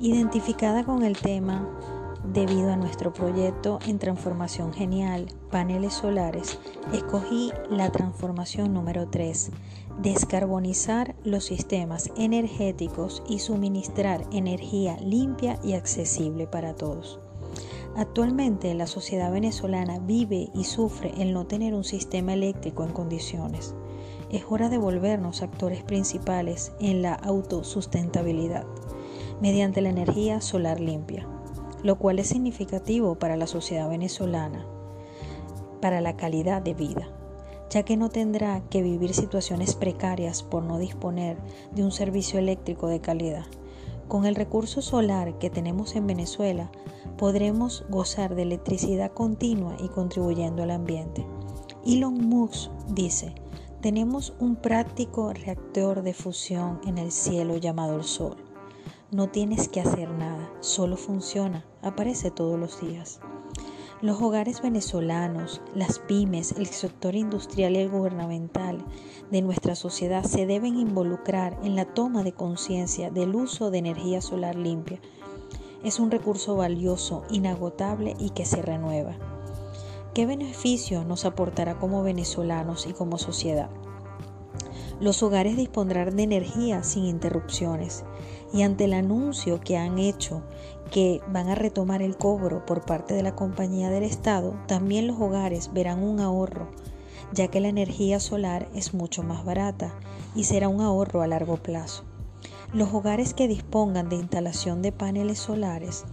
Identificada con el tema debido a nuestro proyecto en transformación genial, paneles solares, escogí la transformación número 3, descarbonizar los sistemas energéticos y suministrar energía limpia y accesible para todos. Actualmente la sociedad venezolana vive y sufre el no tener un sistema eléctrico en condiciones. Es hora de volvernos actores principales en la autosustentabilidad mediante la energía solar limpia, lo cual es significativo para la sociedad venezolana, para la calidad de vida, ya que no tendrá que vivir situaciones precarias por no disponer de un servicio eléctrico de calidad. Con el recurso solar que tenemos en Venezuela, podremos gozar de electricidad continua y contribuyendo al ambiente. Elon Musk dice, tenemos un práctico reactor de fusión en el cielo llamado el Sol. No tienes que hacer nada, solo funciona, aparece todos los días. Los hogares venezolanos, las pymes, el sector industrial y el gubernamental de nuestra sociedad se deben involucrar en la toma de conciencia del uso de energía solar limpia. Es un recurso valioso, inagotable y que se renueva. ¿Qué beneficio nos aportará como venezolanos y como sociedad? Los hogares dispondrán de energía sin interrupciones y ante el anuncio que han hecho que van a retomar el cobro por parte de la compañía del Estado, también los hogares verán un ahorro, ya que la energía solar es mucho más barata y será un ahorro a largo plazo. Los hogares que dispongan de instalación de paneles solares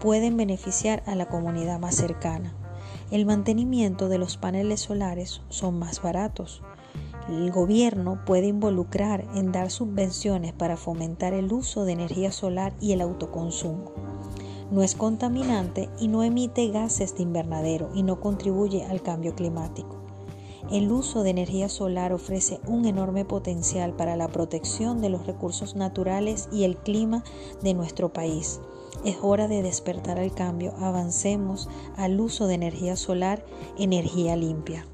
pueden beneficiar a la comunidad más cercana. El mantenimiento de los paneles solares son más baratos. El gobierno puede involucrar en dar subvenciones para fomentar el uso de energía solar y el autoconsumo no es contaminante y no emite gases de invernadero y no contribuye al cambio climático. El uso de energía solar ofrece un enorme potencial para la protección de los recursos naturales y el clima de nuestro país. Es hora de despertar al cambio, avancemos al uso de energía solar, energía limpia.